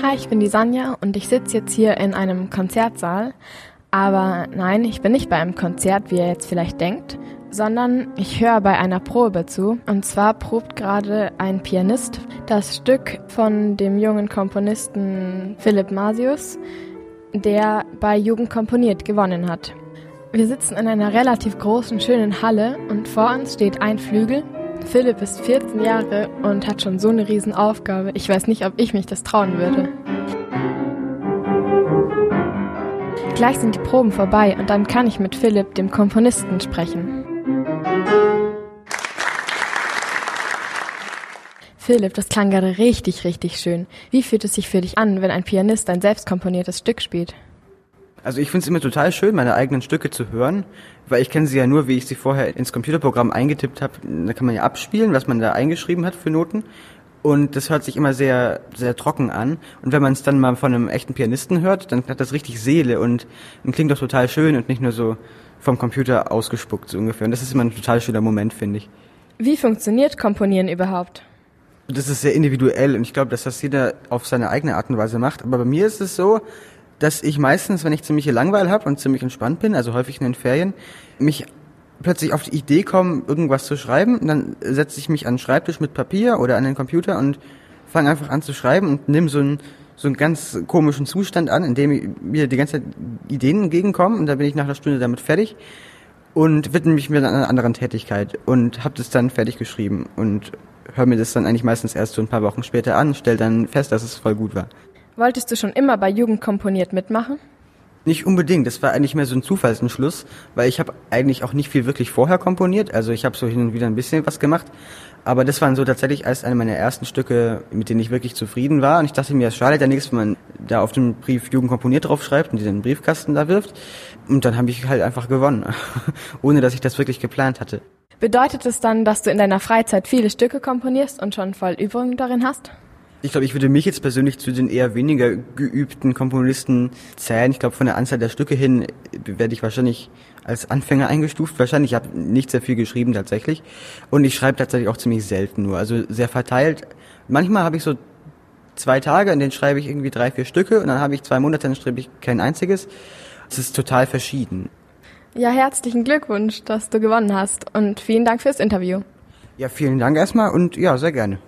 Hi, ich bin die Sanja und ich sitze jetzt hier in einem Konzertsaal. Aber nein, ich bin nicht bei einem Konzert, wie ihr jetzt vielleicht denkt, sondern ich höre bei einer Probe zu. Und zwar probt gerade ein Pianist das Stück von dem jungen Komponisten Philipp Masius, der bei Jugend komponiert gewonnen hat. Wir sitzen in einer relativ großen, schönen Halle und vor uns steht ein Flügel. Philipp ist 14 Jahre und hat schon so eine Riesenaufgabe. Ich weiß nicht, ob ich mich das trauen würde. Gleich sind die Proben vorbei und dann kann ich mit Philipp, dem Komponisten, sprechen. Philipp, das klang gerade richtig, richtig schön. Wie fühlt es sich für dich an, wenn ein Pianist ein selbstkomponiertes Stück spielt? Also ich finde es immer total schön, meine eigenen Stücke zu hören, weil ich kenne sie ja nur, wie ich sie vorher ins Computerprogramm eingetippt habe. Da kann man ja abspielen, was man da eingeschrieben hat für Noten. Und das hört sich immer sehr, sehr trocken an. Und wenn man es dann mal von einem echten Pianisten hört, dann hat das richtig Seele und, und klingt doch total schön und nicht nur so vom Computer ausgespuckt so ungefähr. Und das ist immer ein total schöner Moment, finde ich. Wie funktioniert Komponieren überhaupt? Das ist sehr individuell und ich glaube, dass das jeder auf seine eigene Art und Weise macht. Aber bei mir ist es so, dass ich meistens, wenn ich ziemliche Langweil habe und ziemlich entspannt bin, also häufig in den Ferien, mich plötzlich auf die Idee komme, irgendwas zu schreiben. Und dann setze ich mich an den Schreibtisch mit Papier oder an den Computer und fange einfach an zu schreiben und nehme so einen, so einen ganz komischen Zustand an, in dem mir die ganze Zeit Ideen entgegenkommen und dann bin ich nach einer Stunde damit fertig und widme mich mir dann einer anderen Tätigkeit und habe das dann fertig geschrieben und höre mir das dann eigentlich meistens erst so ein paar Wochen später an, stelle dann fest, dass es voll gut war. Wolltest du schon immer bei Jugend komponiert mitmachen? Nicht unbedingt, das war eigentlich mehr so ein Zufallsentschluss, weil ich habe eigentlich auch nicht viel wirklich vorher komponiert, also ich habe so hin und wieder ein bisschen was gemacht, aber das waren so tatsächlich erst eine meiner ersten Stücke, mit denen ich wirklich zufrieden war und ich dachte mir, es schadet ja nichts, wenn man da auf dem Brief Jugend komponiert draufschreibt und diesen Briefkasten da wirft und dann habe ich halt einfach gewonnen, ohne dass ich das wirklich geplant hatte. Bedeutet es dann, dass du in deiner Freizeit viele Stücke komponierst und schon voll Übungen darin hast? Ich glaube, ich würde mich jetzt persönlich zu den eher weniger geübten Komponisten zählen. Ich glaube, von der Anzahl der Stücke hin werde ich wahrscheinlich als Anfänger eingestuft. Wahrscheinlich, ich habe nicht sehr viel geschrieben tatsächlich. Und ich schreibe tatsächlich auch ziemlich selten nur. Also sehr verteilt. Manchmal habe ich so zwei Tage, in denen schreibe ich irgendwie drei, vier Stücke. Und dann habe ich zwei Monate, dann schreibe ich kein einziges. Es ist total verschieden. Ja, herzlichen Glückwunsch, dass du gewonnen hast. Und vielen Dank fürs Interview. Ja, vielen Dank erstmal und ja, sehr gerne.